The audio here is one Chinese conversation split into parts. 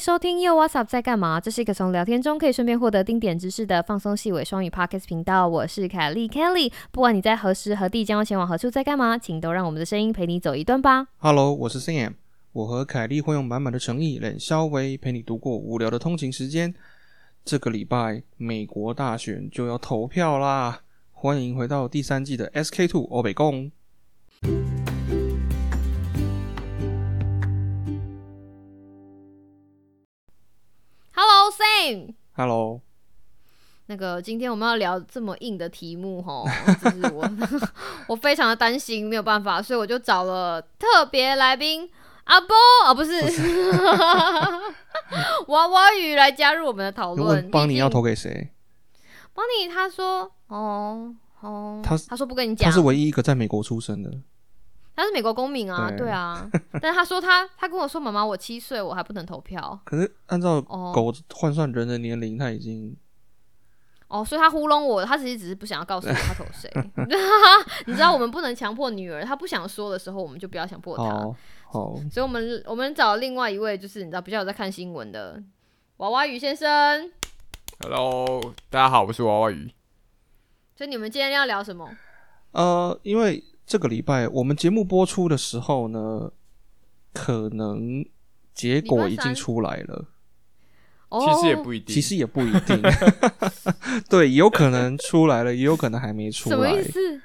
收听又 What's Up 在干嘛？这是一个从聊天中可以顺便获得丁点知识的放松细尾双语 Podcast 频道。我是凯莉 Kelly，不管你在何时何地将要前往何处，在干嘛，请都让我们的声音陪你走一段吧。Hello，我是 Sam，我和凯莉会用满满的诚意，冷稍微陪你度过无聊的通勤时间。这个礼拜美国大选就要投票啦，欢迎回到第三季的 SK Two 欧北共。Hello Sam，Hello，那个今天我们要聊这么硬的题目吼，就是我 我非常的担心没有办法，所以我就找了特别来宾阿波啊，不是 娃娃鱼来加入我们的讨论。问邦尼要投给谁？邦尼他说哦哦，他他说不跟你讲，他是唯一一个在美国出生的。他是美国公民啊，对对啊，但是他说他他跟我说妈妈我七岁我还不能投票 可是按照哦狗换算人的年龄，他已经哦，所以他糊弄我，他其实只是不想要告诉我他投谁。你知道我们不能强迫女儿，她不想说的时候，我们就不要强迫她。好好所以我们我们找另外一位，就是你知道比较有在看新闻的娃娃鱼先生。Hello，大家好，我是娃娃鱼。所以你们今天要聊什么？呃，因为这个礼拜我们节目播出的时候呢，可能结果已经出来了。哦，其实也不一定，其实也不一定，对，有可能出来了，也有可能还没出来什么意。思？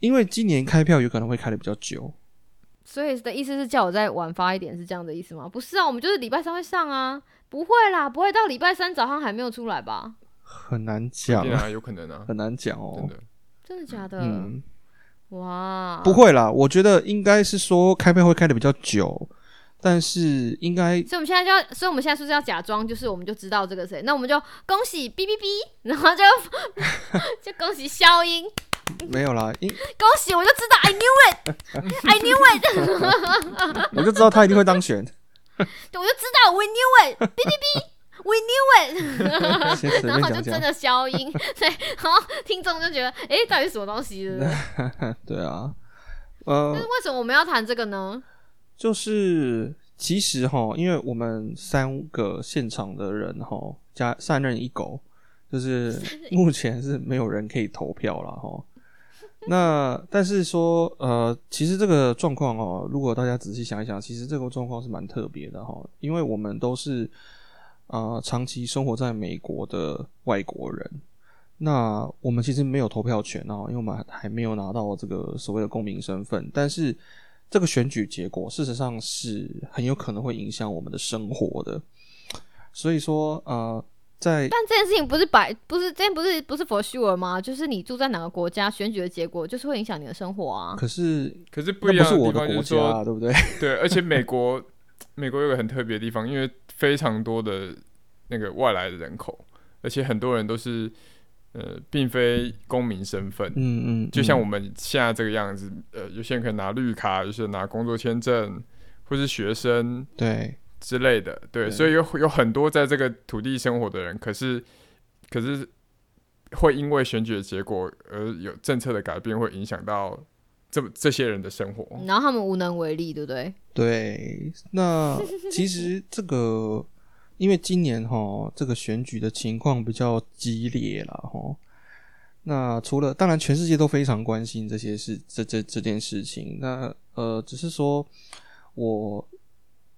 因为今年开票有可能会开的比较久，所以的意思是叫我再晚发一点，是这样的意思吗？不是啊，我们就是礼拜三会上啊，不会啦，不会到礼拜三早上还没有出来吧？很难讲，啊，有可能啊，很难讲哦真。的。真的假的？嗯，哇，不会啦，我觉得应该是说开票会开的比较久，但是应该所以我们现在就要，所以我们现在是不是要假装，就是我们就知道这个谁？那我们就恭喜哔哔哔，然后就 就恭喜消音，没有啦，因恭喜我就知道，I knew it，I knew it，我就知道他一定会当选。对我就知道，We knew it，哔哔哔 knew it，然后就真的消音，对，然后听众就觉得，诶，到底是什么东西？对？啊，但呃是，为什么我们要谈这个呢？就是其实哈，因为我们三个现场的人哈，加三人一狗，就是目前是没有人可以投票了哈。那但是说，呃，其实这个状况哦，如果大家仔细想一想，其实这个状况是蛮特别的哈，因为我们都是呃长期生活在美国的外国人，那我们其实没有投票权啊，因为我们还没有拿到这个所谓的公民身份，但是这个选举结果事实上是很有可能会影响我们的生活的，所以说呃，在但这件事情不是摆，不是这件不是不是 for sure 吗？就是你住在哪个国家，选举的结果就是会影响你的生活啊。可是可是不一样的地是我的国方就是说，家啊，对不对？对，而且美国，美国有个很特别的地方，因为非常多的那个外来的人口，而且很多人都是呃，并非公民身份，嗯嗯，就像嗯我们现在这个样子，呃，有些人可以拿绿卡，有些人拿工作签证，或是学生对。之类的，对，对。所以有有很多在这个土地生活的人，可是可是会因为选举的结果而有政策的改变，会影响到这这些人的生活。然后他们无能为力，对不对？对，那 其实这个，因为今年哈这个选举的情况比较激烈了哈。那除了当然，全世界都非常关心这些事，这这这件事情。那呃，只是说我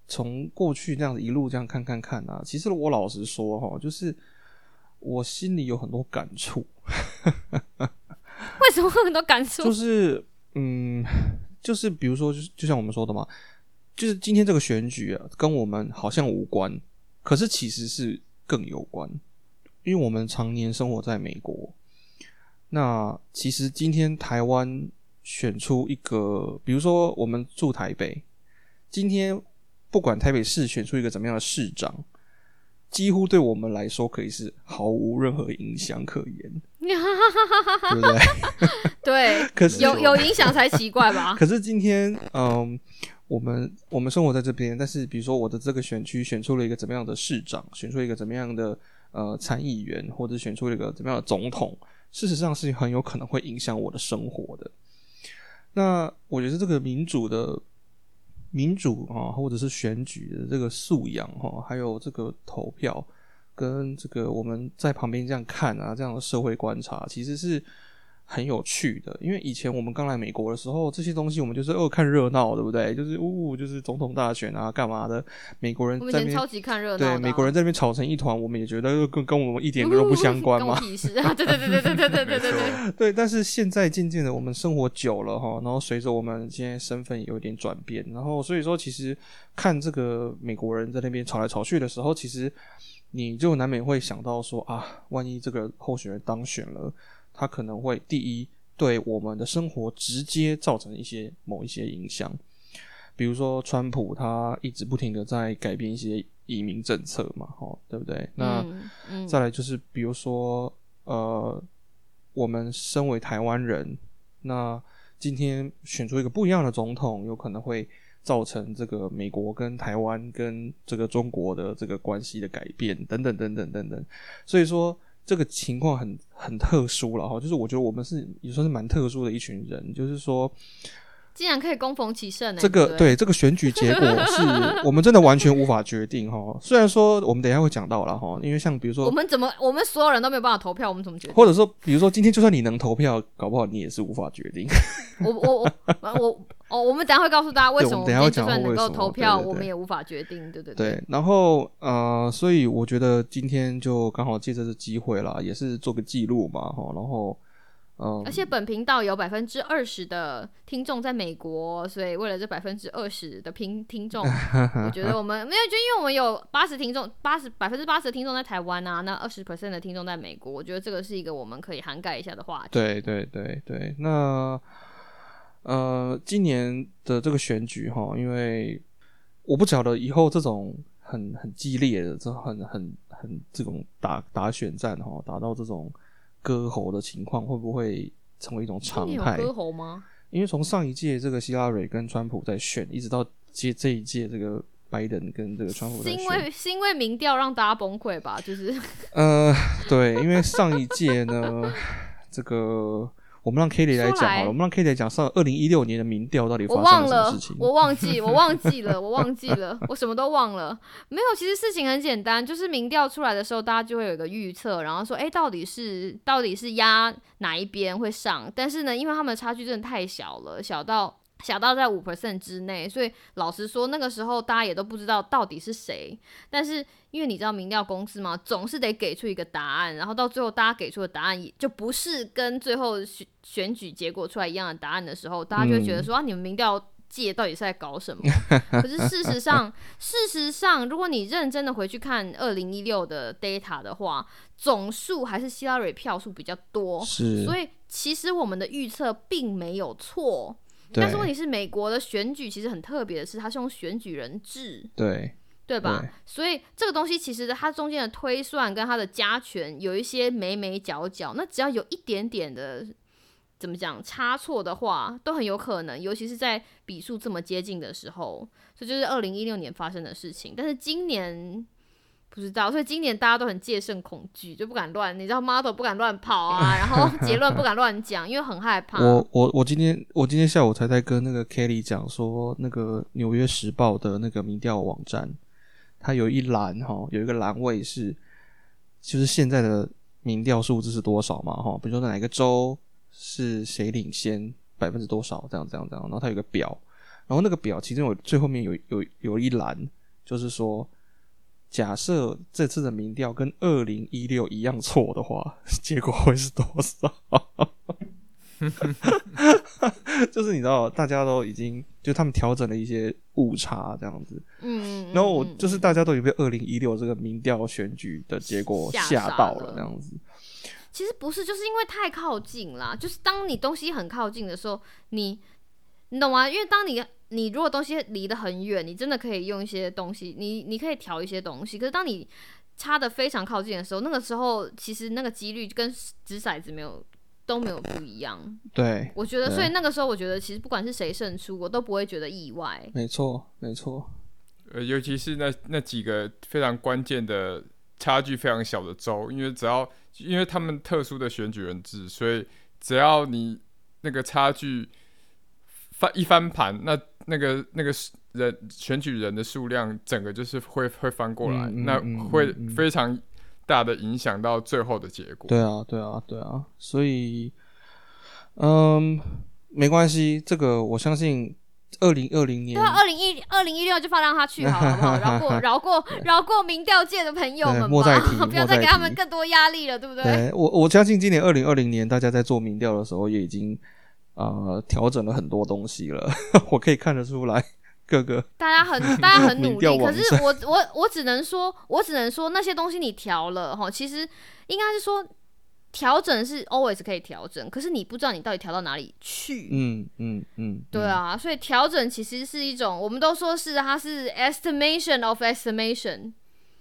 从过去这样子一路这样看看看啊，其实我老实说哈，就是我心里有很多感触，为什么会有很多感触？就是嗯，就是比如说，就就像我们说的嘛，就是今天这个选举啊，跟我们好像无关，可是其实是更有关，因为我们常年生活在美国。那其实今天台湾选出一个，比如说我们住台北，今天不管台北市选出一个怎么样的市长，几乎对我们来说可以是毫无任何影响可言，对不对？对，可是有有影响才奇怪吧？可是今天，嗯，我们我们生活在这边，但是比如说我的这个选区选出了一个怎么样的市长，选出一个怎么样的呃参议员，或者选出了一个怎么样的总统，事实上是很有可能会影响我的生活的。那我觉得这个民主的民主啊，或者是选举的这个素养哈，还有这个投票跟这个我们在旁边这样看啊，这样的社会观察，其实是。很有趣的，因为以前我们刚来美国的时候，这些东西我们就是哦看热闹，对不对？就是呜，就是总统大选啊，干嘛的？美国人在那边超级看热闹，对，美国人在那边吵成一团，我们也觉得跟跟我们一点都不相关嘛。对对对对对对对对对对。对，但是现在渐渐的，我们生活久了哈，然后随着我们现在身份有点转变，然后所以说，其实看这个美国人在那边吵来吵去的时候，其实你就难免会想到说啊，万一这个候选人当选了。它可能会第一对我们的生活直接造成一些某一些影响，比如说川普他一直不停的在改变一些移民政策嘛，哦，对不对？那再来就是比如说呃，我们身为台湾人，那今天选出一个不一样的总统，有可能会造成这个美国跟台湾跟这个中国的这个关系的改变，等等等等等等，所以说。这个情况很很特殊了哈，就是我觉得我们是也算是蛮特殊的一群人，就是说。竟然可以攻逢其胜呢？这个对这个选举结果是 我们真的完全无法决定哈。虽然说我们等一下会讲到了哈，因为像比如说我们怎么我们所有人都没有办法投票，我们怎么决定？或者说比如说今天就算你能投票，搞不好你也是无法决定。我我我我哦，我们等下会告诉大家为什么等下会就算能够投票，我们也无法决定，对对对。然后呃，所以我觉得今天就刚好借这次机会啦，也是做个记录嘛哈，然后。而且本频道有百分之二十的听众在美国，所以为了这百分之二十的听听众，我觉得我们没有，就因为我们有八十听众，八十百分之八十的听众在台湾啊，那二十 percent 的听众在美国，我觉得这个是一个我们可以涵盖一下的话题。对对对对，那呃，今年的这个选举哈，因为我不晓得以后这种很很激烈的，这很很很这种打打选战哈，打到这种。割喉的情况会不会成为一种常态？割喉吗？因为从上一届这个希拉蕊跟川普在选，一直到接这一届这个拜登跟这个川普，是因为是因为民调让大家崩溃吧？就是 呃，对，因为上一届呢，这个。我们让 Kelly 来讲好了。我们让 Kelly 来讲上二零一六年的民调到底发生了什么事情？我忘记，我忘记了，我忘记了，我什么都忘了。没有，其实事情很简单，就是民调出来的时候，大家就会有一个预测，然后说，哎，到底是到底是压哪一边会上？但是呢，因为他们的差距真的太小了，小到。小到在五 percent 之内，所以老实说，那个时候大家也都不知道到底是谁。但是因为你知道民调公司嘛，总是得给出一个答案，然后到最后大家给出的答案也就不是跟最后选选举结果出来一样的答案的时候，大家就会觉得说啊，你们民调界到底是在搞什么？可是事实上，事实上，如果你认真的回去看二零一六的 data 的话，总数还是希拉蕊票数比较多，是，所以其实我们的预测并没有错。但是问题是，美国的选举其实很特别的是，它是用选举人制，对对吧？所以这个东西其实它中间的推算跟它的加权有一些眉眉角角，那只要有一点点的怎么讲差错的话，都很有可能，尤其是在比数这么接近的时候，这就是二零一六年发生的事情。但是今年。不知道，所以今年大家都很戒慎恐惧，就不敢乱，你知道，model 不敢乱跑啊，然后结论不敢乱讲，因为很害怕。我我我今天我今天下午才在跟那个 Kelly 讲说，那个纽约时报的那个民调网站，它有一栏哈，有一个栏位是，就是现在的民调数字是多少嘛哈，比如说哪个州是谁领先百分之多少这样这样这样，然后它有个表，然后那个表其中有最后面有有有一栏就是说。假设这次的民调跟二零一六一样错的话，结果会是多少？就是你知道，大家都已经就他们调整了一些误差这样子。嗯，然后我就是大家都已经被二零一六这个民调选举的结果吓到了这样子。其实不是，就是因为太靠近啦。就是当你东西很靠近的时候，你你懂吗？因为当你你如果东西离得很远，你真的可以用一些东西，你你可以调一些东西。可是当你差的非常靠近的时候，那个时候其实那个几率跟掷骰子没有都没有不一样。对，我觉得，所以那个时候我觉得，其实不管是谁胜出，我都不会觉得意外。没错，没错。呃，尤其是那那几个非常关键的差距非常小的州，因为只要因为他们特殊的选举人制，所以只要你那个差距翻一翻盘，那那个那个人选举人的数量，整个就是会会翻过来，那嗯嗯嗯会非常大的影响到最后的结果。对啊，对啊，对啊，所以，嗯，没关系，这个我相信，二零二零年对啊，二零一二零一六就放让他去好了，好不好？饶过饶过饶过民调界的朋友们吧，莫再提 不要再再给他们更多压力了，对不对？对我，我相信今年二零二零年，大家在做民调的时候也已经呃调整了很多东西了，我可以看得出来各个大家很大家很努力，可是我我我只能说，我只能说那些东西你调了哈，其实应该是说调整是 always 可以调整，可是你不知道你到底调到哪里去。嗯嗯嗯，对啊，所以调整其实是一种，我们都说是它是 estimation of estimation，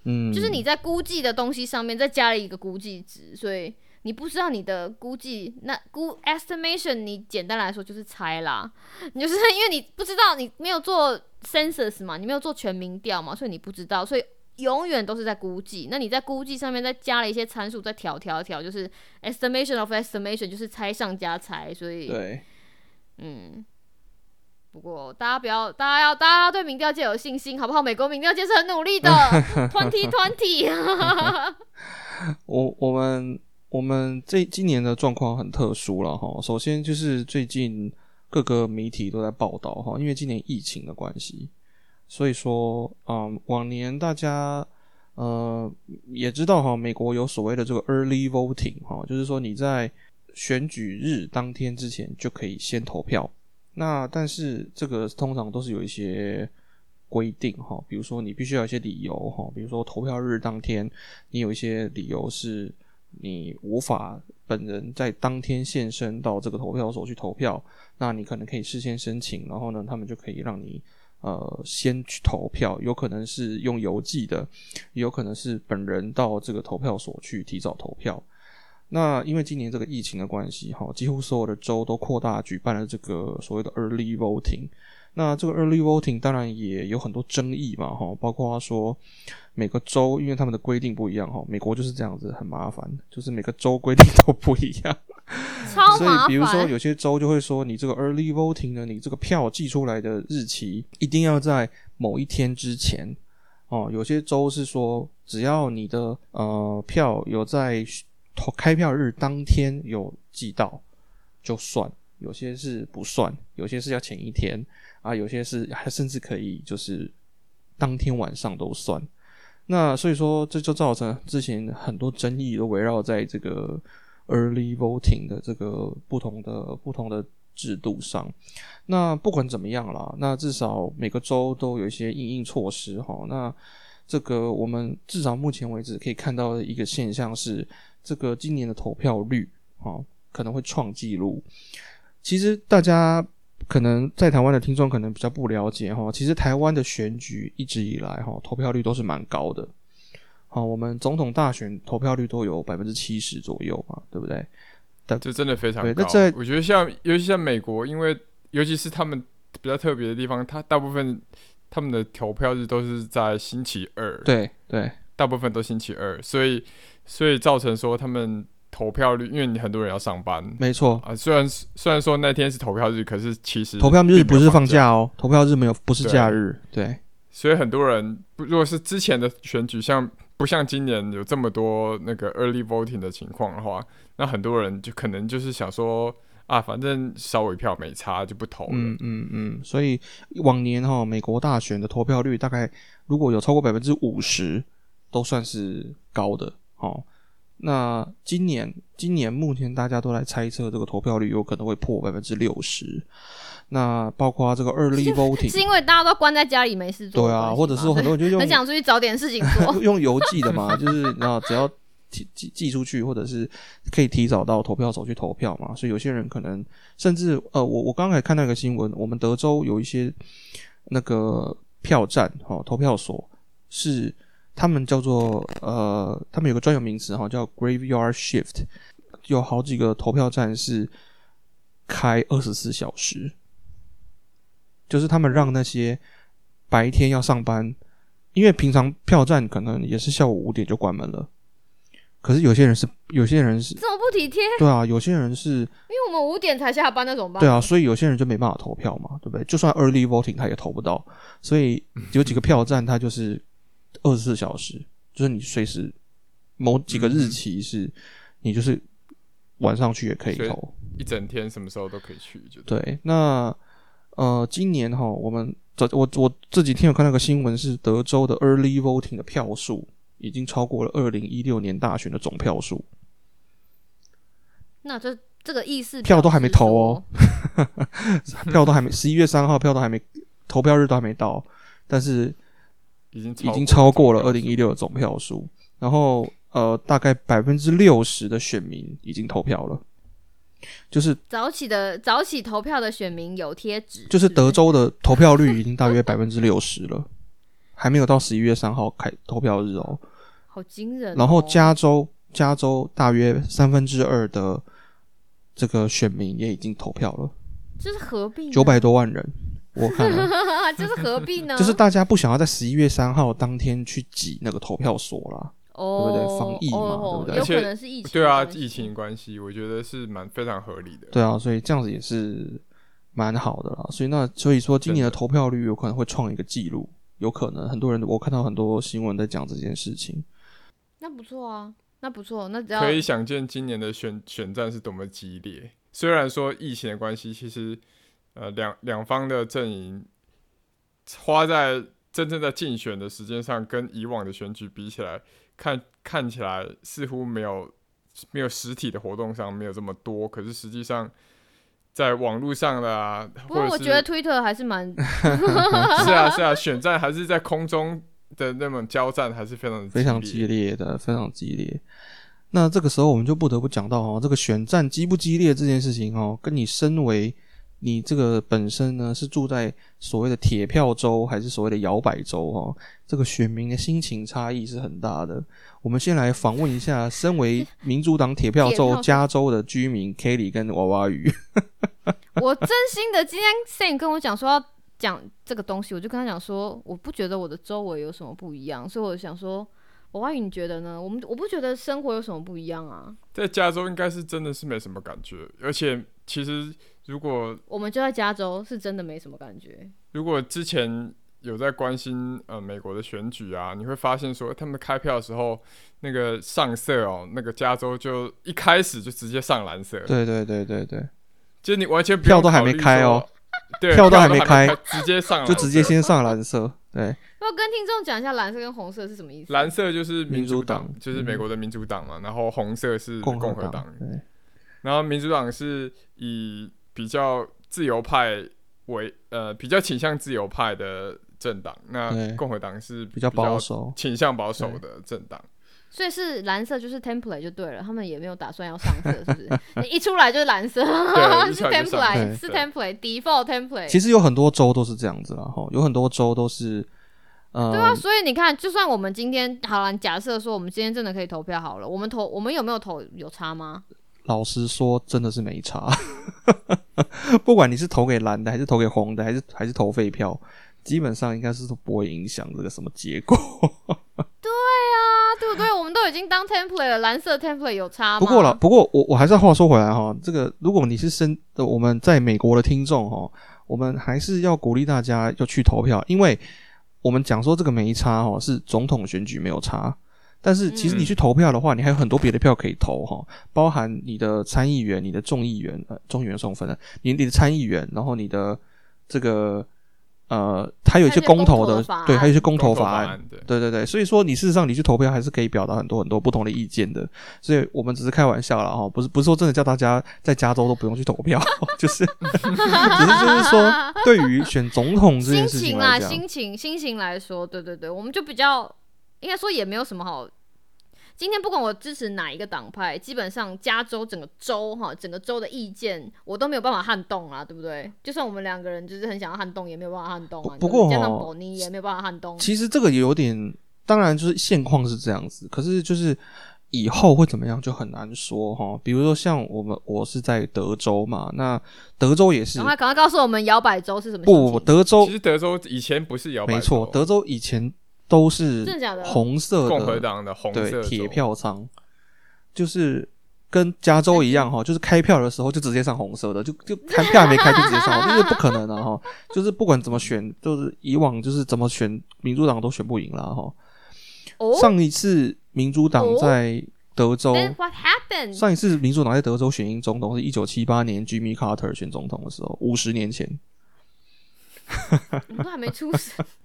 嗯，就是你在估计的东西上面再加了一个估计值，所以你不知道你的估计，那估 estimation 你简单来说就是猜啦，你就是因为你不知道你没有做 census 嘛，你没有做全民调嘛，所以你不知道，所以永远都是在估计。那你在估计上面再加了一些参数，再调调调，就是 estimation of estimation，就是猜上加猜，所以对，嗯。不过大家不要，大家要，大家要对民调界有信心，好不好？美国民调界是很努力的，twenty twenty。我我们我们这今年的状况很特殊了哈。首先就是最近各个媒体都在报道哈，因为今年疫情的关系，所以说嗯，往年大家呃也知道哈，美国有所谓的这个 early voting 哈，就是说你在选举日当天之前就可以先投票。那但是这个通常都是有一些规定哈，比如说你必须要一些理由哈，比如说投票日当天你有一些理由是你无法本人在当天现身到这个投票所去投票，那你可能可以事先申请，然后呢，他们就可以让你呃先去投票，有可能是用邮寄的，也有可能是本人到这个投票所去提早投票。那因为今年这个疫情的关系，哈，几乎所有的州都扩大举办了这个所谓的 early voting。那这个 early voting 当然也有很多争议嘛，哈，包括说每个州因为他们的规定不一样，哈，美国就是这样子，很麻烦，就是每个州规定都不一样。所以比如说。有些州就会说，你这个 early voting 呢，你这个票寄出来的日期一定要在某一天之前。哦，有些州是说，只要你的呃票有在投开票日当天有寄到就算，有些是不算，有些是要前一天啊，有些是还甚至可以就是当天晚上都算。那所以说，这就造成之前很多争议都围绕在这个 early voting 的这个不同的不同的制度上。那不管怎么样啦，那至少每个州都有一些应应措施哈。那这个我们至少目前为止可以看到的一个现象是，这个今年的投票率哈可能会创纪录。其实大家可能在台湾的听众可能比较不了解哈，其实台湾的选举一直以来哈投票率都是蛮高的。好，我们总统大选投票率都有百分之七十左右嘛，对不对？但这真的非常高那在。我觉得像，尤其像美国，因为尤其是他们比较特别的地方，它大部分他们的投票日都是在星期二，对对大部分都星期二，所以所以造成说他们投票率，因为你很多人要上班没错。啊，虽然虽然说那天是投票日，可是其实投票日不是放假，哦，投票日没有不是假日，对所以很多人不如果是之前的选举，像不像今年有这么多那个 early voting 的情况的话，那很多人就可能就是想说啊，反正少我一票没差，就不投了。嗯嗯嗯，所以往年哈、美国大选的投票率大概如果有超过百分之五十，都算是高的哦。那今年今年目前大家都来猜测这个投票率有可能会破百分之六十，那包括这个 early voting，是因为大家都关在家里没事做对啊，或者是很多人就用很想出去找点事情做。用邮寄的嘛，就是那只要寄寄寄出去，或者是可以提早到投票所去投票嘛。所以有些人可能甚至呃，我我刚才看到一个新闻，我们德州有一些那个票站哈、哦，投票所是他们叫做呃，他们有个专有名词哈、叫 graveyard shift，有好几个投票站是开二十四小时，就是他们让那些白天要上班。因为平常票站可能也是下午五点就关门了，可是有些人是，有些人是，这么不体贴，对啊，有些人是，因为我们五点才下班，那怎么办？对啊，所以有些人就没办法投票嘛，对不对？就算 early voting 他也投不到，所以有几个票站他就是二十四小时，就是你随时某几个日期是，你就是晚上去也可以投。一整天什么时候都可以去，就对，那呃，今年哈，我们这我我这几天有看到个新闻，是德州的 early voting 的票数已经超过了二零一六年大选的总票数，那这这个意思票都还没投哦 票都还没十一月三号票都还没投票日都还没到，但是已经已经超过了二零一一六的总票数，然后呃，大概百分之六十的选民已经投票了，就是早起的早起投票的选民有贴纸，就是德州的投票率已经大约 百分之六十了，还没有到十一月三号开投票日哦。好惊人哦、然后加州加州大约三分之二的这个选民也已经投票了，这是何必呢九百多万人，我看了，这是何必呢？就是大家不想要在十一月三号当天去挤那个投票所啦。哦，对不对防疫嘛哦对不对有而且可能是疫情，对啊，疫情。关系，我觉得是蛮非常合理的。对啊，所以这样子也是蛮好的啦。所以那所以说今年的投票率有可能会创一个记录，有可能很多人我看到很多新闻在讲这件事情。那不错啊，那不错，那只要可以想见今年的选选战是多么激烈。虽然说疫情的关系，其实呃两两方的阵营花在真正在竞选的时间上，跟以往的选举比起来，看看起来似乎没有没有实体的活动上没有这么多，可是实际上在网络上的啊，不过或者是我觉得 Twitter 还是蛮 是啊是啊，选战还是在空中的那种交战，还是非常非常激烈的，非常激烈。那这个时候我们就不得不讲到哦，这个选战激不激烈这件事情哦，跟你身为你这个本身呢是住在所谓的铁票州还是所谓的摇摆州哦，这个选民的心情差异是很大的。我们先来访问一下身为民主党铁票州州加州的居民 Kelly 跟娃娃鱼。我真心的，今天 Sam 跟我讲说要讲这个东西，我就跟他讲说，我不觉得我的周围有什么不一样，所以我想说，我万宇你觉得呢？我们我不觉得生活有什么不一样啊，在加州应该是真的是没什么感觉，而且其实如果我们就在加州，是真的没什么感觉。如果之前有在关心呃美国的选举啊，你会发现说他们开票的时候那个上色哦，那个加州就一开始就直接上蓝色，对对对对对，就你完全票都还没开哦说，对，票都都还没开开，直接上，就直接先上蓝色。对，要跟听众讲一下蓝色跟红色是什么意思？蓝色就是民民主党党，就是美国的民主党嘛，然后红色是共共和党党，对然后民主党是以比较自由派为呃比较倾向自由派的政党，那共和党是比较保守。倾向保守的政党。所以是蓝色就是 template 就对了，他们也没有打算要上色，是不是？一出来就是蓝色，是 template，是 template default template。其实有很多州都是这样子啦，哈，有很多州都是，呃，对啊，所以你看，就算我们今天好了，假设说我们今天真的可以投票好了，我们投我们有没有投有差吗？老实说，真的是没差。不管你是投给蓝的，还是投给红的，还是还是投废票，基本上应该是都不会影响这个什么结果。对啊，对不对？我们都已经当 template 了，蓝色 template 有差吗？不过了，不过我我还是要话说回来哈，这个如果你是生的我们在美国的听众哈，我们还是要鼓励大家要去投票，因为我们讲说这个没差哈，是总统选举没有差。但是其实你去投票的话，你还有很多别的票可以投哈，包含你的参议员、你的众议员，呃，众议员送分了，你你的参议员，然后你的这个呃，还有一些公投的，对，还有一些公投法案，案，对，对对对，所以说你事实上你去投票还是可以表达很多很多不同的意见的，所以我们只是开玩笑了哈，不是不是说真的叫大家在加州都不用去投票，就是 只是就是说对于选总统这心件事情情啦，来讲，心情心情来说，对对对，我们就比较应该说也没有什么好。今天不管我支持哪一个党派，基本上加州整个州哈，整个州的意见我都没有办法撼动啊，对不对？就算我们两个人就是很想要撼动，也没有办法撼动啊。不不过加上哦宝妮也没有办法撼动。其实这个也有点，当然就是现况是这样子，可是就是以后会怎么样就很难说哈。比如说像我们我是在德州嘛，那德州也是赶快赶快告诉我们摇摆州是什么不？德州其实德州以前不是摇摆州，没错，德州以前都是真的假的？红色的共和党的红色对铁，票仓，就是跟加州一样哈，就是开票的时候就直接上红色的，就就开票还没开就直接上，这是不可能的哈。就是不管怎么选，就是以往就是怎么选，民主党都选不赢了哈。哦上一次民主党在德州，，Then what happened？上一次民主党在德州选赢总统是一九七八年 Jimmy Carter 选总统的时候，五十年前。我们都还没出生，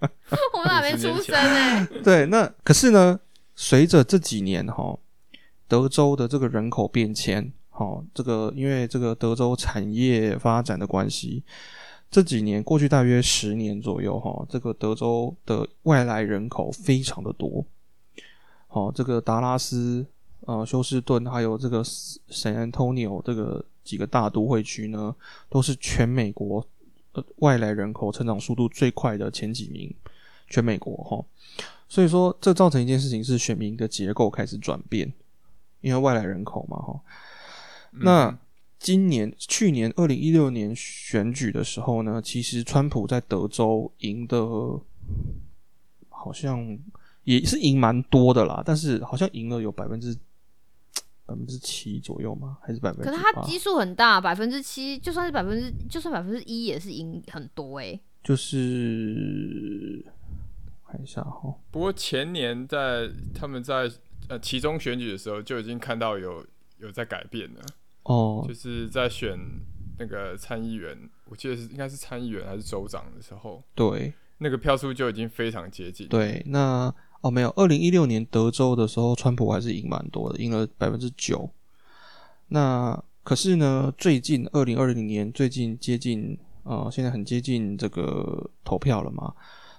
我们都还没出生 哎。对，那可是呢，随着这几年哈，德州的这个人口变迁，哈，这个因为这个德州产业发展的关系，这几年过去大约十年左右哈，这个德州的外来人口非常的多。好，这个达拉斯、呃休斯顿还有这个 San Antonio 这个几个大都会区呢，都是全美国呃外来人口成长速度最快的前几名，全美国哈。所以说，这造成一件事情是选民的结构开始转变，因为外来人口嘛哈。那今年、去年二零一六年选举的时候呢，其实川普在德州赢的，好像也是赢蛮多的啦，但是好像赢了有百分之百分之七左右吗？还是百分之？可是它基数很大，百分之七，就算是百分之，就算百分之一也是赢很多哎。就是看一下哈，不过前年在他们在呃其中选举的时候就已经看到有有在改变了，哦就，是在选那个参议员，我记得是应该是参议员还是州长的时候，对，那个票数就已经非常接近。，对，那哦没有，二零一六年德州的时候，川普还是赢蛮多的，赢了百分之九。那可是呢，最近二零二零年最近接近呃，现在很接近这个投票了嘛。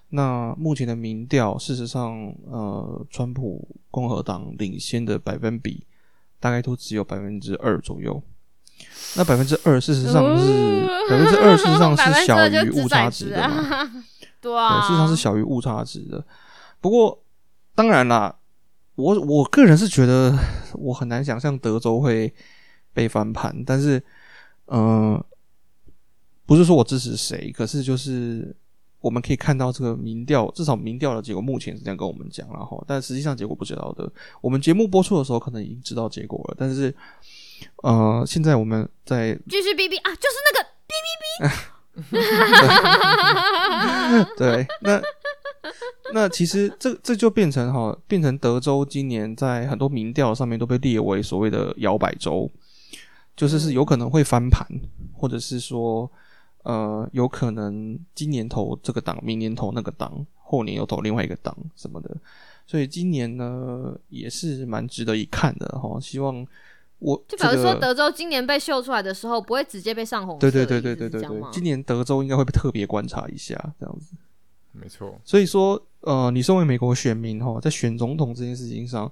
那目前的民调，事实上，呃，川普共和党领先的百分比大概都只有百分之二左右。那百分之二，事实上是百分之二，事实上是小于误差值的嘛？对，啊，事实上是小于误差值的。不过，当然啦，我我个人是觉得我很难想象德州会被翻盘，但是，嗯、不是说我支持谁，可是就是我们可以看到这个民调，至少民调的结果目前是这样跟我们讲，然后，但实际上结果不知道的。我们节目播出的时候可能已经知道结果了，但是，呃，现在我们在继续哔哔啊，就是那个 对，那 那其实这这就变成哈，变成德州今年在很多民调上面都被列为所谓的摇摆州，就是是有可能会翻盘，或者是说呃有可能今年投这个党，明年投那个党，后年又投另外一个党什么的，所以今年呢也是蛮值得一看的哈。希望我就表示说德州今年被秀出来的时候，不会直接被上红色对对对对对对对今年德州应该会被特别观察一下这样子。没错。所以说，呃，你身为美国选民哈，在选总统这件事情上，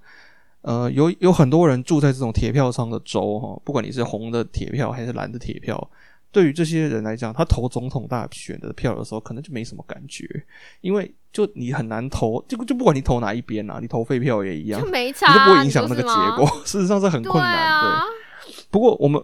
呃，有有很多人住在这种铁票上的州哈，不管你是红的铁票还是蓝的铁票，对于这些人来讲，他投总统大选的票的时候，可能就没什么感觉，因为就你很难投，就就不管你投哪一边啊，你投废票也一样就，没差你啊，就不会影响那个结果。事实上是很困难，对。啊，不过我们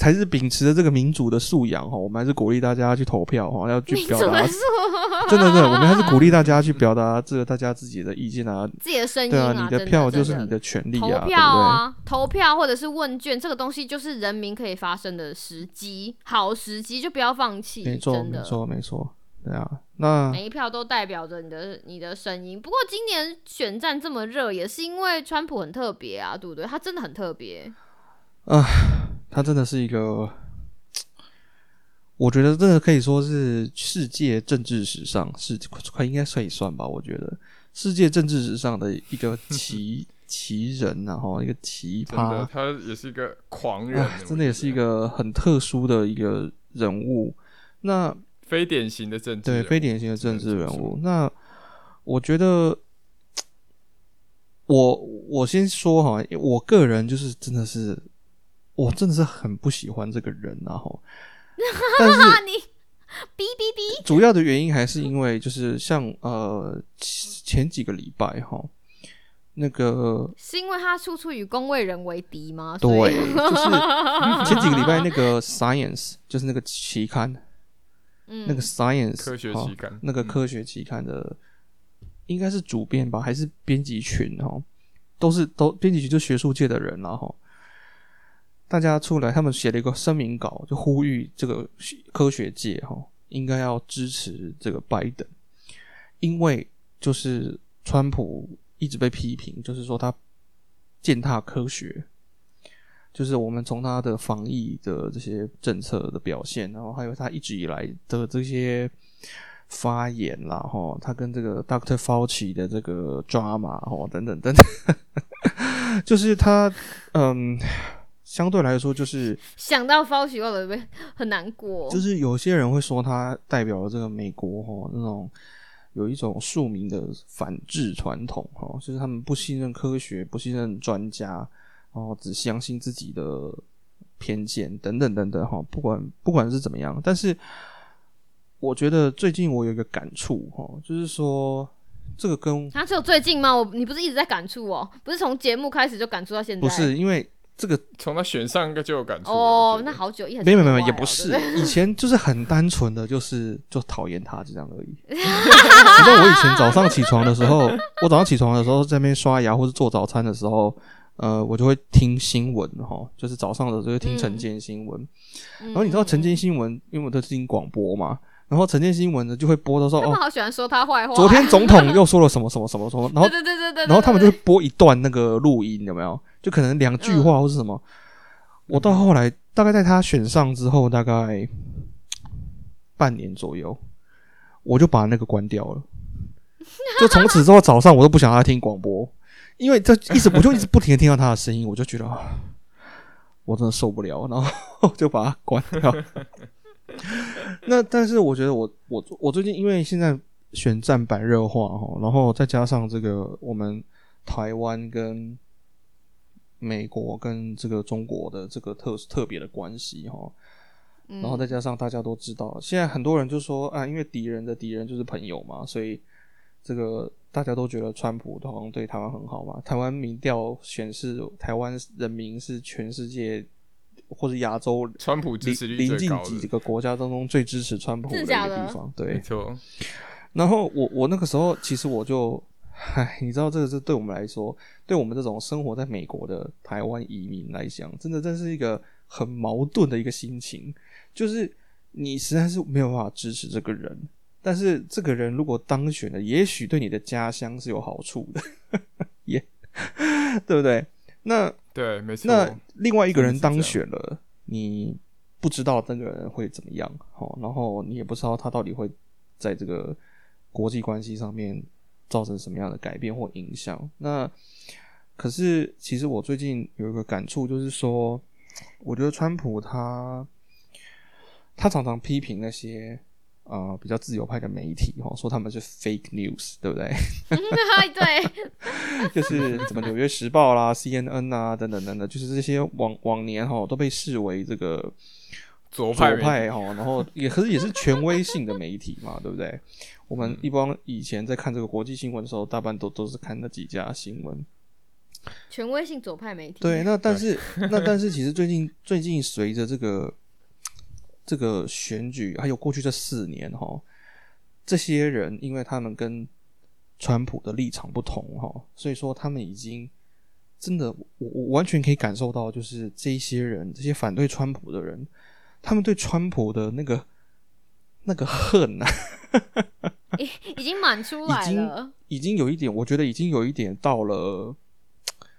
还是秉持着这个民主的素养哈，我们还是鼓励大家去投票哈，要去民表达 真的，真的，我们还是鼓励大家去表达这个大家自己的意见啊。自己的声音对啊，啊，你的票就是你的权利投啊，票啊，投票或者是问卷这个东西，就是人民可以发声的时机，好时机就不要放弃？没错，没错，没错。对啊，那每一票都代表着你的你的声音。不过今年选战这么热，也是因为川普很特别啊，对不对？他真的很特别。它真的是一个，我觉得真的可以说是世界政治史上是快应该算一算吧？我觉得世界政治史上的一个 奇奇人然后一个奇葩，他也是一个狂人啊，，真的也是一个很特殊的一个人物。那非典型的政治人物，对非典型的政治人物。那我觉得，我我先说哈，我个人就是真的是，我真的是很不喜欢这个人然后，但是啊，你哔哔哔，主要的原因还是因为就是像呃前几个礼拜哈，那个是因为他处处与公卫人为敌吗？对，就是 前几个礼拜那个 Science 就是那个期刊，嗯，那个 Science 科学期刊那个嗯科学期刊的，应该是主编吧，还是编辑群哈，都是都编辑群就学术界的人然后大家出来，他们写了一个声明稿，就呼吁这个科学界哈，应该要支持这个拜登，因为就是川普一直被批评，就是说他践踏科学，就是我们从他的防疫的这些政策的表现，然后还有他一直以来的这些发言啦，哈，他跟这个 Doctor Fauci 的这个 drama 哦，等等等等，就是他嗯。相对来说，就是想到 Fauci，我会不会很难过？就是有些人会说他代表了这个美国哈那种有一种庶民的反制传统哈，就是他们不信任科学，不信任专家，然后只相信自己的偏见等等等等哈。不管不管是怎么样，但是我觉得最近我有一个感触哈，就是说这个跟他只有最近吗？我你不是一直在感触哦？不是从节目开始就感触到现在？不是因为。这个从他选上应该就有感触哦，那好久，没有没有也不是，以前就是很单纯的就是就讨厌他这样而已。你知道我以前早上起床的时候，我早上起床的时候在那边刷牙或者做早餐的时候，呃，我就会听新闻哈，就是早上的就会听晨间新闻。然后你知道晨间新闻，因为我都听广播嘛。然后晨间新闻呢就会播的时候，他们好喜欢说他坏话。昨天总统又说了什么什么什么什么，然后对对对对，然后他们就会播一段那个录音，有没有？就可能两句话或是什么。我到后来大概在他选上之后，大概半年左右，我就把那个关掉了。就从此之后早上我都不想他听广播，因为这一直我就一直不停的听到他的声音，我就觉得我真的受不了，然后 就把它关掉。那但是我觉得我我我最近因为现在选战白热化哈，然后再加上这个我们台湾跟美国跟这个中国的这个特特别的关系哈，然后再加上大家都知道，现在很多人就说啊，因为敌人的敌人就是朋友嘛，所以这个大家都觉得川普好像对台湾很好嘛。台湾民调显示，台湾人民是全世界。或者亚洲，川普支持率临近几个国家当中最支持川普的一个地方，对，没错。然后我我那个时候其实我就，唉，你知道这个是对我们来说，对我们这种生活在美国的台湾移民来讲，真的真是一个很矛盾的一个心情，就是你实在是没有办法支持这个人，但是这个人如果当选了，也许对你的家乡是有好处的，也 对不对？那对，没错。那另外一个人当选了，你不知道那个人会怎么样，好，然后你也不知道他到底会在这个国际关系上面造成什么样的改变或影响。那可是，其实我最近有一个感触，就是说，我觉得川普他他常常批评那些。啊，比较自由派的媒体哈，说他们是 fake news，对不对？对，就是什么《纽约时报》啦、CNN 啊等等等等，就是这些往往年哈都被视为这个左派哈，然后也可是也是权威性的媒体嘛，对不对？我们一般以前在看这个国际新闻的时候，大半都都是看那几家新闻，权威性左派媒体。对，那但是 那但是其实最近最近随着这个。这个选举还有过去这四年哈，这些人因为他们跟川普的立场不同哈，所以说他们已经真的我我完全可以感受到，就是这些人这些反对川普的人，他们对川普的那个那个恨 呐，已已经满出来了，已经有一点，我觉得已经有一点到了，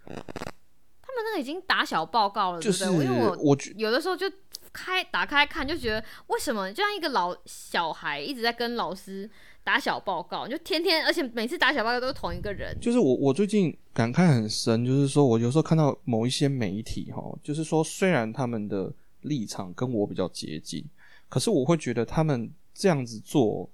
他们那个已经打小报告了，就是因为我我有的时候就。开打开看就觉得，为什么就像一个老小孩一直在跟老师打小报告，就天天，而且每次打小报告都是同一个人。就是我，我最近感慨很深，就是说我有时候看到某一些媒体哈，就是说虽然他们的立场跟我比较接近，可是我会觉得他们这样子做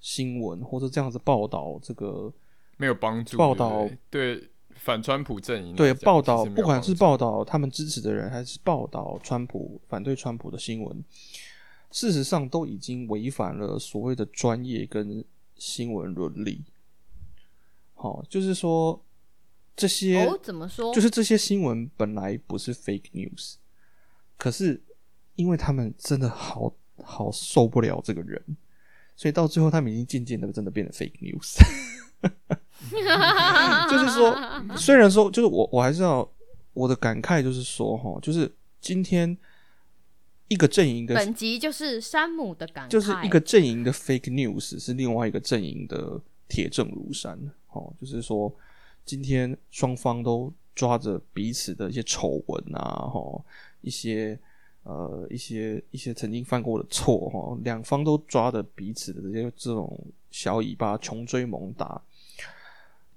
新闻或者这样子报道这个没有帮助。报道对。反川普阵营对报道，不管是报道他们支持的人，还是报道川普反对川普的新闻，事实上都已经违反了所谓的专业跟新闻伦理。好，就是说这些怎么说？就是这些新闻本来不是 fake news，可是因为他们真的好好受不了这个人，所以到最后他们已经渐渐的真的变得 fake news。就是说，虽然说，就是我，我还是要我的感慨，就是说，哈，就是今天一个阵营的，本集就是山姆的感慨，就是一个阵营的 fake news 是另外一个阵营的铁证如山。哦，就是说今天双方都抓着彼此的一些丑闻啊，哈，一些呃一些一些曾经犯过的错，哈，两方都抓着彼此的这些这种小尾巴穷追猛打。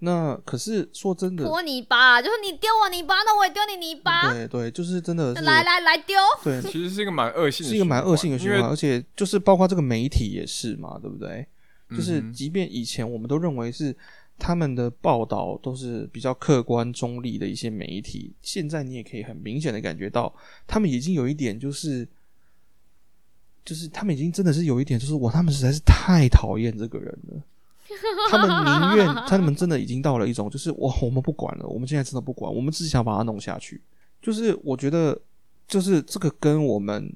那可是说真的，泼泥巴，就是你丢我泥巴，那我也丢你泥巴。对对，就是真的是来来来丢。对，其实是一个蛮恶性，是一个蛮恶性的循环，而且就是包括这个媒体也是嘛，对不对？就是即便以前我们都认为是他们的报道都是比较客观中立的一些媒体，现在你也可以很明显的感觉到，他们已经有一点就是，就是他们已经真的是有一点，就是我他们实在是太讨厌这个人了。他们宁愿，他们真的已经到了一种，就是我我们不管了，我们现在真的不管，我们只想把它弄下去。就是我觉得，就是这个跟我们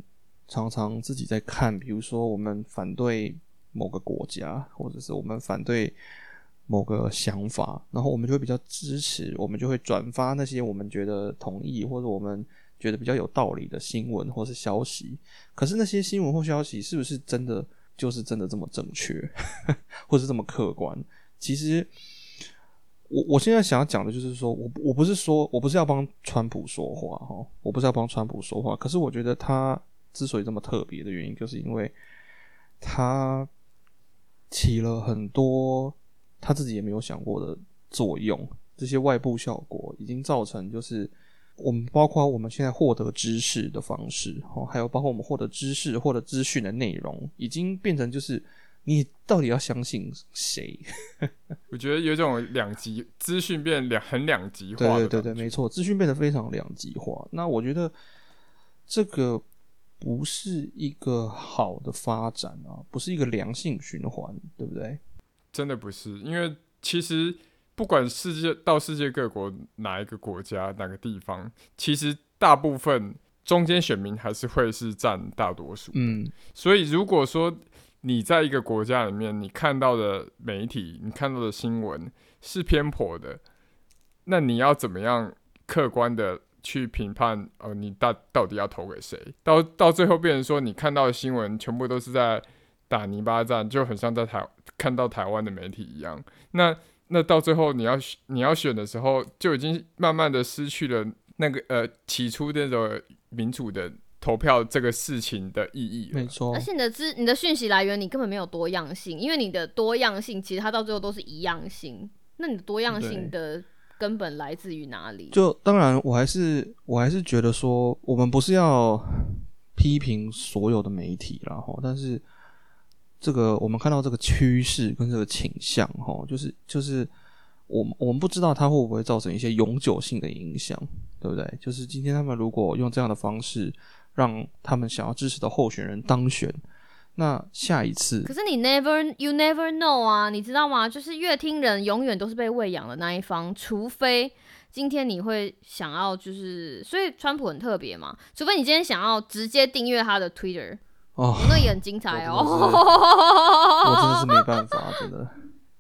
常常自己在看，比如说我们反对某个国家，或者是我们反对某个想法，然后我们就会比较支持，我们就会转发那些我们觉得同意或者我们觉得比较有道理的新闻或是消息。可是那些新闻或消息是不是真的？就是真的这么正确，或是这么客观？其实，我我现在想要讲的就是说，我我不是说我不是要帮川普说话哈，我不是要帮川普说话。可是我觉得他之所以这么特别的原因，就是因为他起了很多他自己也没有想过的作用，这些外部效果已经造成就是。我们包括我们现在获得知识的方式，哦，还有包括我们获得知识、获得资讯的内容，已经变成就是你到底要相信谁？我觉得有种两极资讯变两很两极化。对对对对，没错，资讯变得非常两极化。那我觉得这个不是一个好的发展啊，不是一个良性循环，对不对？真的不是，因为其实。不管世界到世界各国哪一个国家哪个地方，其实大部分中间选民还是会是占大多数。嗯，所以如果说你在一个国家里面，你看到的媒体，你看到的新闻是偏颇的，那你要怎么样客观的去评判？呃，你到到底要投给谁？到到最后变成说，你看到的新闻全部都是在打泥巴战，就很像在台看到台湾的媒体一样。那那到最后你要你要选的时候，就已经慢慢的失去了那个呃起初那种民主的投票这个事情的意义。没错，而且你的资你的讯息来源你根本没有多样性，因为你的多样性其实它到最后都是一样性。那你的多样性的根本来自于哪里？就当然，我还是我还是觉得说，我们不是要批评所有的媒体，然后但是。这个我们看到这个趋势跟这个倾向，哈，就是就是我们我们不知道它会不会造成一些永久性的影响，对不对？就是今天他们如果用这样的方式让他们想要支持的候选人当选，那下一次，可是你 never you never know 啊，你知道吗？就是乐听人永远都是被喂养的那一方，除非今天你会想要就是，所以川普很特别嘛，除非你今天想要直接订阅他的 Twitter。哦，那也很精彩哦！我真的是没办法，真的。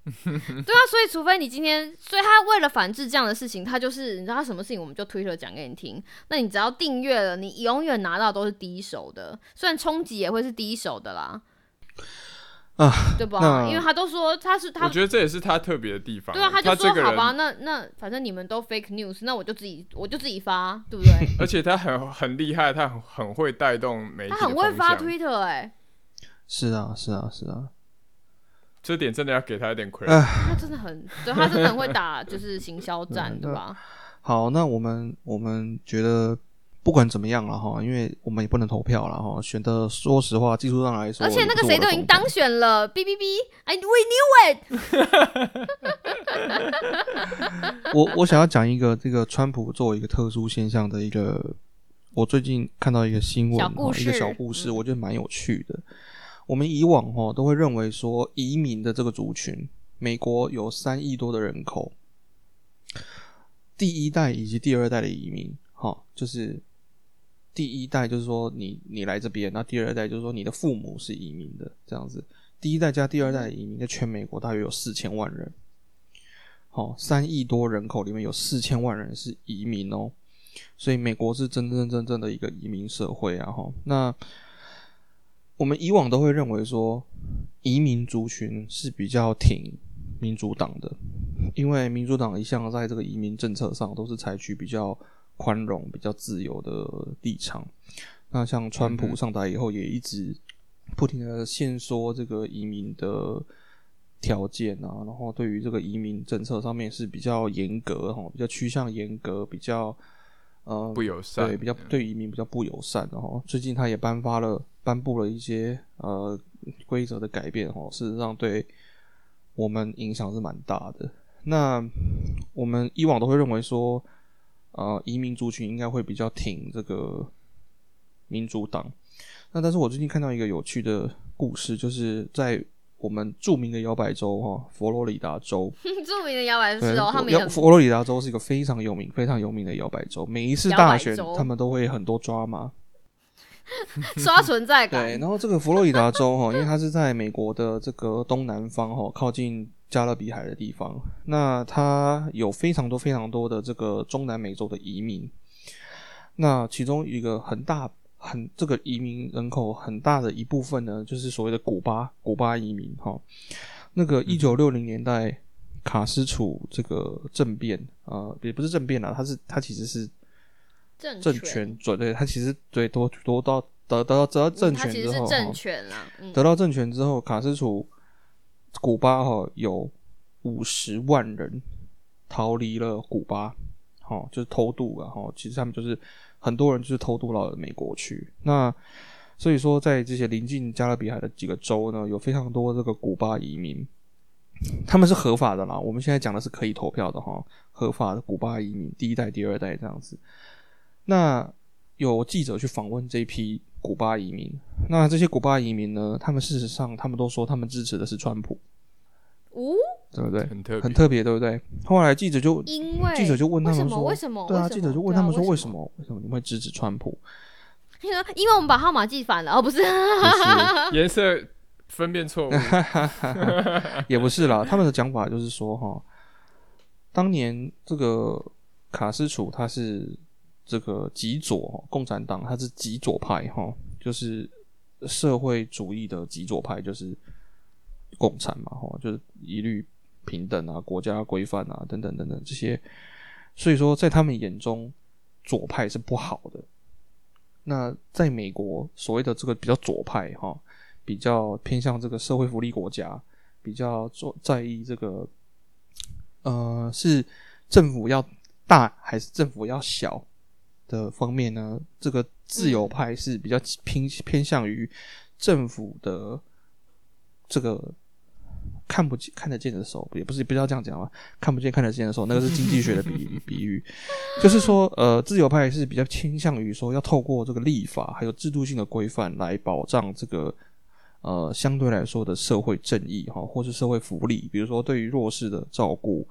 对啊，所以除非你今天，所以他为了反制这样的事情，他就是你知道他什么事情，我们就推特讲给你听。那你只要订阅了，你永远拿到都是第一手的，虽然冲击也会是第一手的啦。啊，对吧？因为他都说他是他，我觉得这也是他特别的地方。对啊，他就说好吧，那那反正你们都 fake news，那我就自己我就自己发，对不对？而且他很很厉害，他很很会带动媒体，他很会发 Twitter 哎。是啊，是啊，是啊，这点真的要给他一点 credit。他真的很，对他真的很会打，就是行销战，对吧？好，那我们我们觉得。不管怎么样了哈，因为我们也不能投票了哈。选的说实话，技术上来说，而且那个谁都已经当选了，B B B，I we knew it。我我想要讲一个这个川普作为一个特殊现象的一个，我最近看到一个新闻，一个小故事，我觉得蛮有趣的。我们以往哈都会认为说，移民的这个族群，美国有三亿多的人口，第一代以及第二代的移民，哈，就是。第一代就是说你你来这边，那第二代就是说你的父母是移民的这样子。第一代加第二代移民在全美国大约有四千万人，好，三亿多人口里面有四千万人是移民哦。所以美国是真真正正的一个移民社会啊哈。那我们以往都会认为说，移民族群是比较挺民主党的，因为民主党一向在这个移民政策上都是采取比较宽容、比较自由的立场。那像川普上台以后，也一直不停的限缩这个移民的条件啊，然后对于这个移民政策上面是比较严格哈，比较趋向严格，比较呃不友善，对，比较对移民比较不友善。然后最近他也颁发了颁布了一些呃规则的改变哈，事实上对我们影响是蛮大的。那我们以往都会认为说，呃，移民族群应该会比较挺这个。民主党，那但是我最近看到一个有趣的故事，就是在我们著名的摇摆州哈，佛罗里达州。著名的摇摆州，他们佛罗里达州是一个非常有名、非常有名的摇摆州。每一次大选，他们都会很多抓马，刷存在感。对，然后这个佛罗里达州哈，因为它是在美国的这个东南方哈，靠近加勒比海的地方，那它有非常多、非常多的这个中南美洲的移民。那其中一个很大。很这个移民人口很大的一部分呢，就是所谓的古巴古巴移民哈。那个一九六零年代卡斯楚这个政变啊，也不是政变啦，他是他其实是政政权转对，他其实对多多到得得到得到政权之后，政权啦，得到政权之后，卡斯楚古巴哈有五十万人逃离了古巴，好就是偷渡然后其实他们就是。很多人就是偷渡到美国去，那所以说在这些临近加勒比海的几个州呢，有非常多这个古巴移民，他们是合法的啦。我们现在讲的是可以投票的哈，合法的古巴移民，第一代、第二代这样子。那有记者去访问这批古巴移民，那这些古巴移民呢，他们事实上他们都说他们支持的是川普。哦，对不对？很特很特别，对不对？后来记者就因为记者就问他们说：“为什么？对啊，记者就问他们说：“为什么？为什么你会支持川普？”因 为因为我们把号码记反了，哦，不是，颜色分辨错误，也不是啦。他们的讲法就是说，哈，当年这个卡斯楚他是这个极左共产党，他是极左派，哈，就是社会主义的极左派，就是。共产嘛，哈，就是一律平等啊，国家规范啊，等等等等这些，所以说在他们眼中，左派是不好的。那在美国，所谓的这个比较左派，哈，比较偏向这个社会福利国家，比较做在意这个，呃，是政府要大还是政府要小的方面呢？这个自由派是比较偏偏向于政府的这个。看不见看得见的时候，也不是不要这样讲啊。看不见看得见的时候，那个是经济学的比 比喻，就是说，呃，自由派是比较倾向于说，要透过这个立法还有制度性的规范来保障这个呃相对来说的社会正义哈，或是社会福利，比如说对于弱势的照顾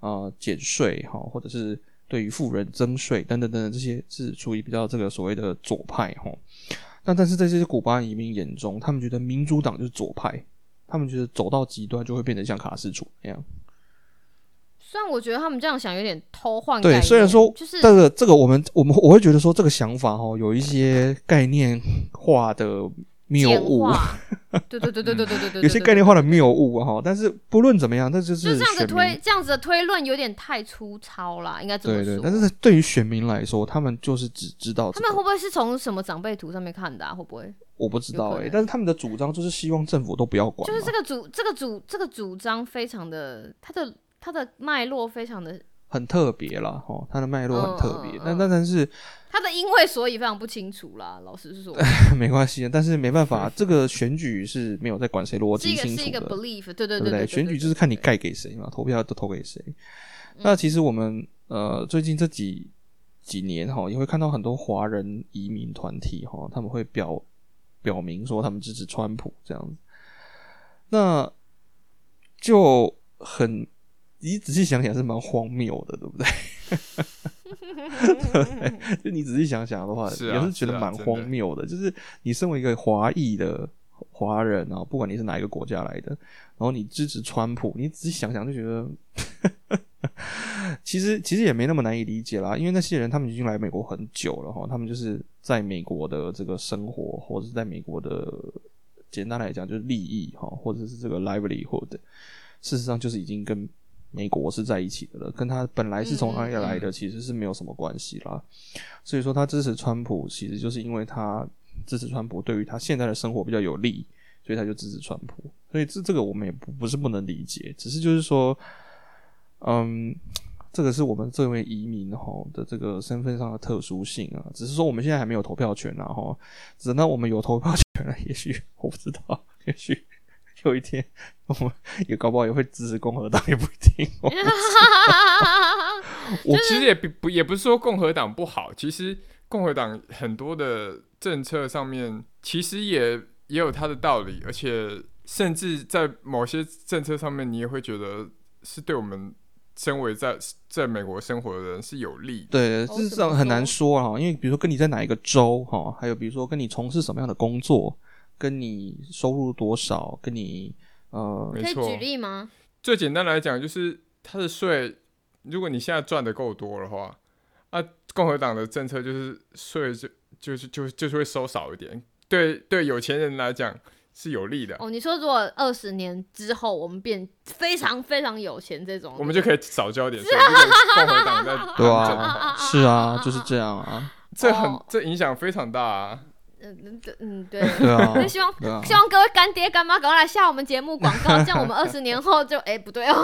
啊，减税哈，或者是对于富人增税等等等等，这些是属于比较这个所谓的左派哈。那但是在这些古巴移民眼中，他们觉得民主党就是左派。他们觉得走到极端就会变得像卡斯楚那样。虽然我觉得他们这样想有点偷换。对，虽然说就是这个这个我们我们我会觉得说这个想法哈有一些概念化的谬误。对对对对对对对对。有些概念化的谬误哈，但是不论怎么样，那就是就这样子推这样子的推论有点太粗糙了，应该这么说。对对，但是对于选民来说，他们就是只知道他们会不会是从什么长辈图上面看的？会不会？我不知道哎，但是他们的主张就是希望政府都不要管。就是这个主这个主这个主张非常的，它的它的脉络非常的很特别啦，哈，它的脉络很特别。但但但是它的因为所以非常不清楚啦，老实说。没关系，但是没办法，这个选举是没有在管谁逻辑清楚的。belief，对对对对，选举就是看你盖给谁嘛，投票都投给谁。那其实我们呃最近这几几年哈，也会看到很多华人移民团体哈，他们会表。表明说他们支持川普这样子，那就很你仔细想想是蛮荒谬的，对不对？就你仔细想想的话，也是觉得蛮荒谬的。就是你身为一个华裔的华人啊，不管你是哪一个国家来的，然后你支持川普，你仔细想想就觉得 其实其实也没那么难以理解啦，因为那些人他们已经来美国很久了哈，他们就是在美国的这个生活，或者是在美国的简单来讲就是利益哈，或者是这个 livelihood，事实上就是已经跟美国是在一起的了，跟他本来是从哪里来的其实是没有什么关系啦。所以说他支持川普，其实就是因为他支持川普对于他现在的生活比较有利，所以他就支持川普。所以这这个我们也不不是不能理解，只是就是说。嗯，这个是我们这位移民哈的这个身份上的特殊性啊，只是说我们现在还没有投票权啊哈，等到我们有投票权了，也许我不知道，也许有一天我们也搞不好也会支持共和党，也不一定。我其实也不不也不是说共和党不好，其实共和党很多的政策上面其实也也有它的道理，而且甚至在某些政策上面，你也会觉得是对我们。身为在在美国生活的人是有利，对，这是这样很难说啊。因为比如说跟你在哪一个州哈，还有比如说跟你从事什么样的工作，跟你收入多少，跟你呃，可以举例吗？最简单来讲，就是他的税，如果你现在赚的够多的话，啊，共和党的政策就是税就就是就就是会收少一点。对对，有钱人来讲。是有利的哦。你说如果二十年之后我们变非常非常有钱，这种我们就可以少交点税。共和党在 对啊，是啊，就是这样啊。这很这影响非常大啊。嗯嗯嗯，对对啊。那希望希望各位干爹干妈赶快来下我们节目广告，这样我们二十年后就哎不对哦。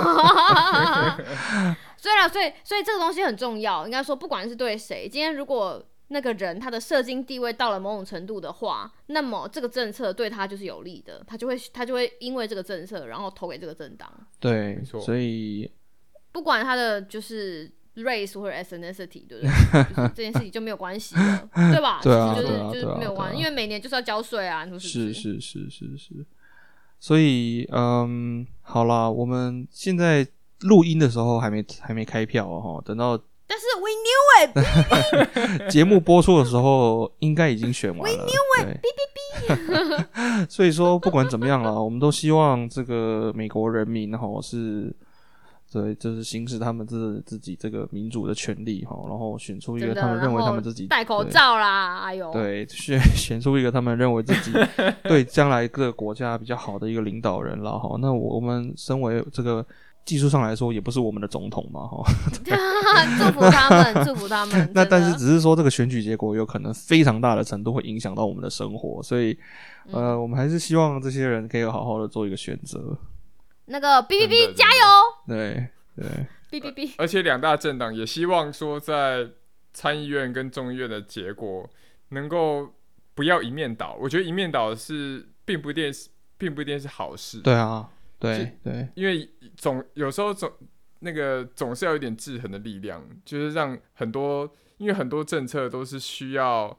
所以啊，所以所以这个东西很重要。应该说，不管是对谁，今天如果。那个人他的社经地位到了某种程度的话，那么这个政策对他就是有利的，他就会他就会因为这个政策，然后投给这个政党。对，没错。所以不管他的就是 race 或者 ethnicity，对不对？这件事情就没有关系了，对吧？对啊，就是就是没有关系，因为每年就是要交税啊，是是是是是是。所以嗯，好啦，我们现在录音的时候还没还没开票哈，等到。但是 we knew it，节目播出的时候应该已经选完了。we knew it，哔哔哔。所以说不管怎么样了，我们都希望这个美国人民哈是，对，就是行使他们自自己这个民主的权利哈，然后选出一个他们认为他们自己戴口罩啦，哎呦，对，选 选出一个他们认为自己 对将来各个国家比较好的一个领导人了哈。那我们身为这个。技术上来说，也不是我们的总统嘛，哈。祝福他们，祝福他们。那但是只是说，这个选举结果有可能非常大的程度会影响到我们的生活，所以呃，我们还是希望这些人可以好好的做一个选择。那个 B B B 加油！对对，B B B。而且两大政党也希望说，在参议院跟众议院的结果能够不要一面倒。我觉得一面倒是并不一定，并不一定是好事。对啊。对对，因为总有时候总那个总是要有点制衡的力量，就是让很多，因为很多政策都是需要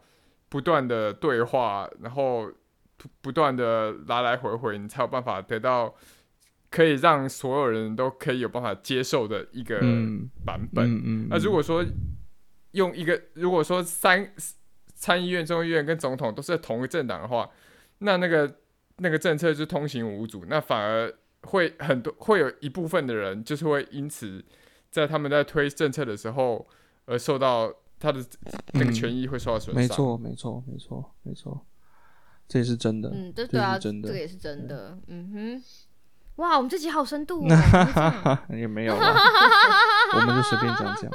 不断的对话，然后不断的来来回回，你才有办法得到可以让所有人都可以有办法接受的一个版本。那如果说用一个，如果说三参议院、众议院跟总统都是同一个政党的话，那那个那个政策就通行无阻，那反而。会很多会有一部分的人，就是会因此在他们在推政策的时候，而受到他的那个权益会受到损伤。没错，没错，没错，没错，这也是真的。嗯，这对啊，这个也是真的。嗯哼，哇，我们这集好深度。也没有，我们就随便讲讲。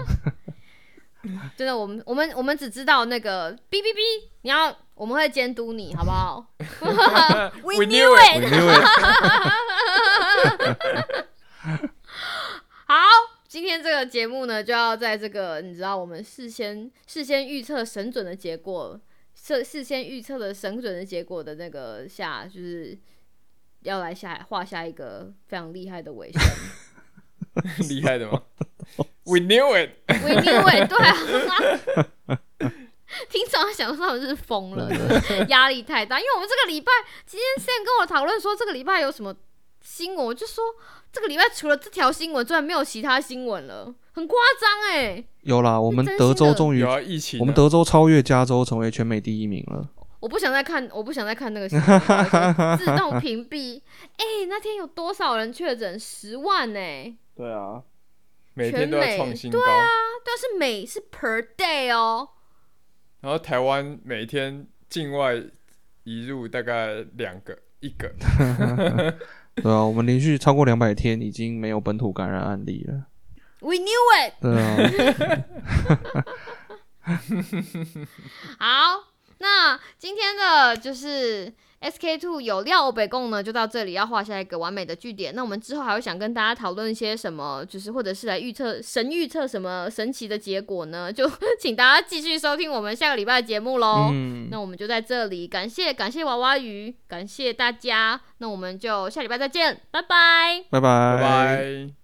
真的，我们我们我们只知道那个哔哔哔，你要我们会监督你好不好？We knew it。好，今天这个节目呢，就要在这个你知道我们事先事先预测神准的结果，事事先预测的神准的结果的那个下，就是要来下画下一个非常厉害的尾声。厉害的吗？We knew it. We knew it. 对啊，平常想说他们是疯了，压力太大。因为我们这个礼拜，今天 Sam 跟我讨论说，这个礼拜有什么新闻，我就说这个礼拜除了这条新闻之外，没有其他新闻了，很夸张哎。有啦，我们德州终于，我们德州超越加州，成为全美第一名了。我不想再看，我不想再看那个新闻，自动屏蔽。哎，那天有多少人确诊？十万呢？对啊。每天都要全美创新高。对啊，对啊，是每是 per day 哦。然后台湾每天境外移入大概两个，一个。对啊，我们连续超过两百天，已经没有本土感染案例了。We knew it。对啊，好，那今天的就是 SK two 有料欧北共呢，就到这里要画下一个完美的句点。那我们之后还会想跟大家讨论一些什么，就是或者是来预测神预测什么神奇的结果呢？就 请大家继续收听我们下个礼拜的节目喽。嗯，那我们就在这里，感谢感谢娃娃鱼，感谢大家。那我们就下礼拜再见，拜拜。拜拜，拜拜。